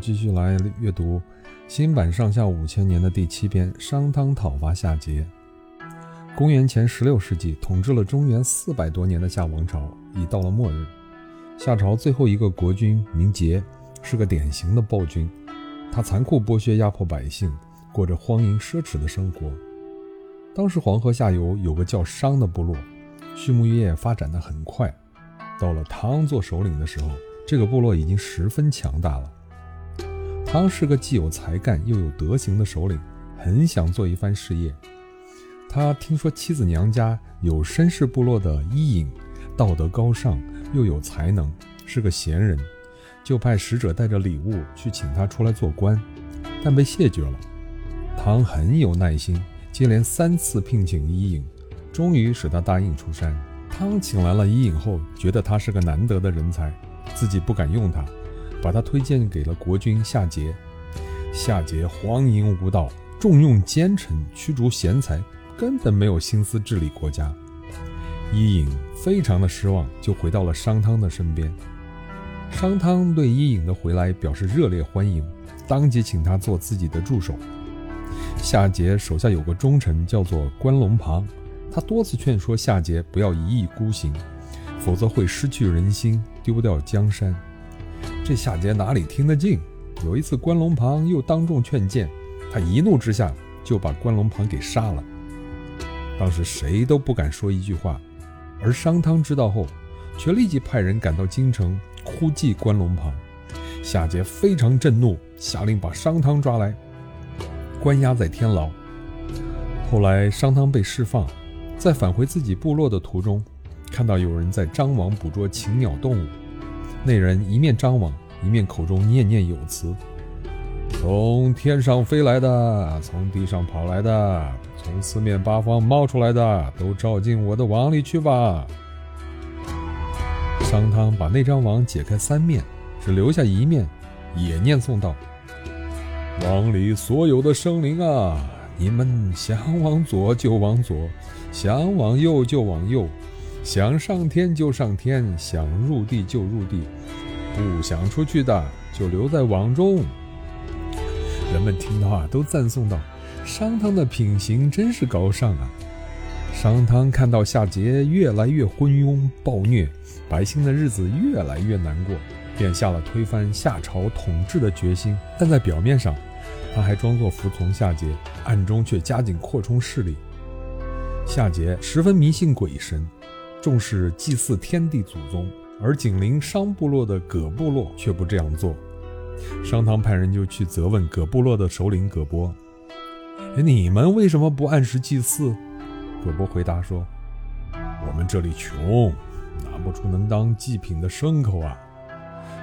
继续来阅读新版上下五千年的第七篇《商汤讨伐夏桀》。公元前十六世纪，统治了中原四百多年的夏王朝已到了末日。夏朝最后一个国君名桀，是个典型的暴君，他残酷剥削、压迫百姓，过着荒淫奢侈的生活。当时黄河下游有个叫商的部落，畜牧业发展的很快。到了汤做首领的时候，这个部落已经十分强大了。汤是个既有才干又有德行的首领，很想做一番事业。他听说妻子娘家有绅士部落的伊尹，道德高尚又有才能，是个贤人，就派使者带着礼物去请他出来做官，但被谢绝了。汤很有耐心，接连三次聘请伊尹，终于使他答应出山。汤请来了伊尹后，觉得他是个难得的人才，自己不敢用他，把他推荐给了国君夏桀。夏桀荒淫无道，重用奸臣，驱逐贤才，根本没有心思治理国家。伊尹非常的失望，就回到了商汤的身边。商汤对伊尹的回来表示热烈欢迎，当即请他做自己的助手。夏桀手下有个忠臣，叫做关龙庞。他多次劝说夏桀不要一意孤行，否则会失去人心，丢掉江山。这夏桀哪里听得进？有一次，关龙庞又当众劝谏，他一怒之下就把关龙庞给杀了。当时谁都不敢说一句话，而商汤知道后，却立即派人赶到京城哭祭关龙庞。夏桀非常震怒，下令把商汤抓来，关押在天牢。后来，商汤被释放。在返回自己部落的途中，看到有人在张网捕捉禽鸟动物。那人一面张网，一面口中念念有词：“从天上飞来的，从地上跑来的，从四面八方冒出来的，都照进我的网里去吧。”商汤把那张网解开三面，只留下一面，也念诵道：“网里所有的生灵啊，你们想往左就往左。”想往右就往右，想上天就上天，想入地就入地，不想出去的就留在网中。人们听到啊，都赞颂道：“商汤的品行真是高尚啊！”商汤看到夏桀越来越昏庸暴虐，百姓的日子越来越难过，便下了推翻夏朝统治的决心。但在表面上，他还装作服从夏桀，暗中却加紧扩充势力。夏桀十分迷信鬼神，重视祭祀天地祖宗，而紧邻商部落的葛部落却不这样做。商汤派人就去责问葛部落的首领葛伯：“你们为什么不按时祭祀？”葛伯回答说：“我们这里穷，拿不出能当祭品的牲口啊。”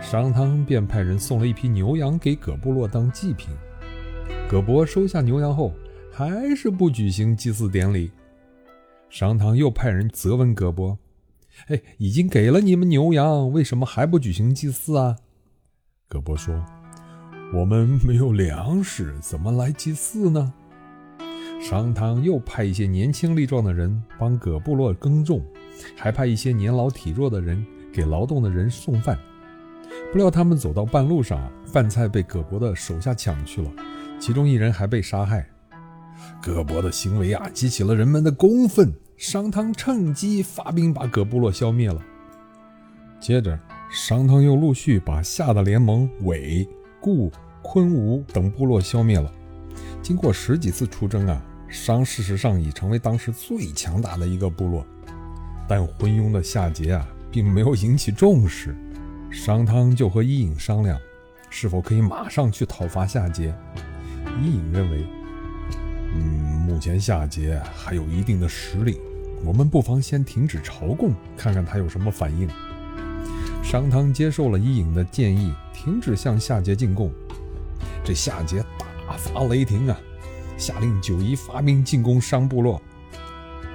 商汤便派人送了一批牛羊给葛部落当祭品。葛伯收下牛羊后，还是不举行祭祀典礼。商汤又派人责问葛伯：“哎，已经给了你们牛羊，为什么还不举行祭祀啊？”葛伯说：“我们没有粮食，怎么来祭祀呢？”商汤又派一些年轻力壮的人帮葛部落耕种，还派一些年老体弱的人给劳动的人送饭。不料他们走到半路上，饭菜被葛伯的手下抢去了，其中一人还被杀害。葛伯的行为啊，激起了人们的公愤。商汤趁机发兵把葛部落消灭了。接着，商汤又陆续把夏的联盟韦、顾、昆、吴等部落消灭了。经过十几次出征啊，商事实上已成为当时最强大的一个部落。但昏庸的夏桀啊，并没有引起重视。商汤就和伊尹商量，是否可以马上去讨伐夏桀。伊尹认为。嗯，目前夏桀还有一定的实力，我们不妨先停止朝贡，看看他有什么反应。商汤接受了伊尹的建议，停止向夏桀进贡。这夏桀大发雷霆啊，下令九夷发兵进攻商部落。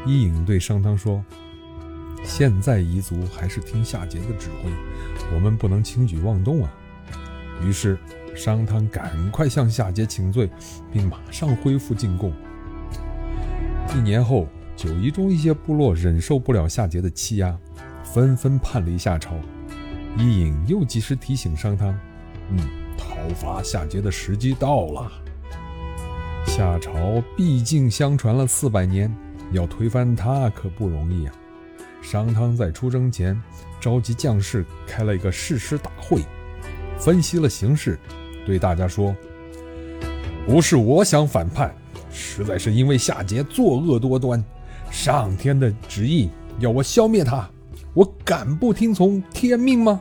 伊尹对商汤说：“现在夷族还是听夏桀的指挥，我们不能轻举妄动啊。”于是。商汤赶快向夏桀请罪，并马上恢复进贡。一年后，九夷中一些部落忍受不了夏桀的欺压，纷纷叛离夏朝。伊尹又及时提醒商汤：“嗯，讨伐夏桀的时机到了。夏朝毕竟相传了四百年，要推翻他可不容易啊。商汤在出征前召集将士开了一个誓师大会，分析了形势，对大家说：“不是我想反叛，实在是因为夏桀作恶多端，上天的旨意要我消灭他，我敢不听从天命吗？”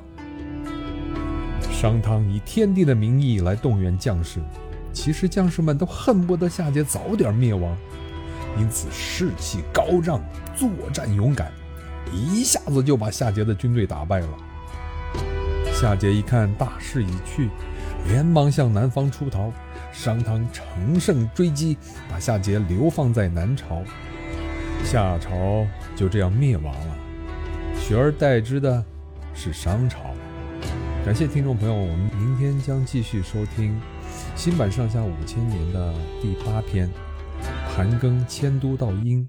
商汤以天地的名义来动员将士，其实将士们都恨不得夏桀早点灭亡，因此士气高涨，作战勇敢。一下子就把夏桀的军队打败了。夏桀一看大势已去，连忙向南方出逃。商汤乘胜追击，把夏桀流放在南朝。夏朝就这样灭亡了，取而代之的是商朝。感谢听众朋友，我们明天将继续收听新版《上下五千年》的第八篇《盘庚迁都到殷》。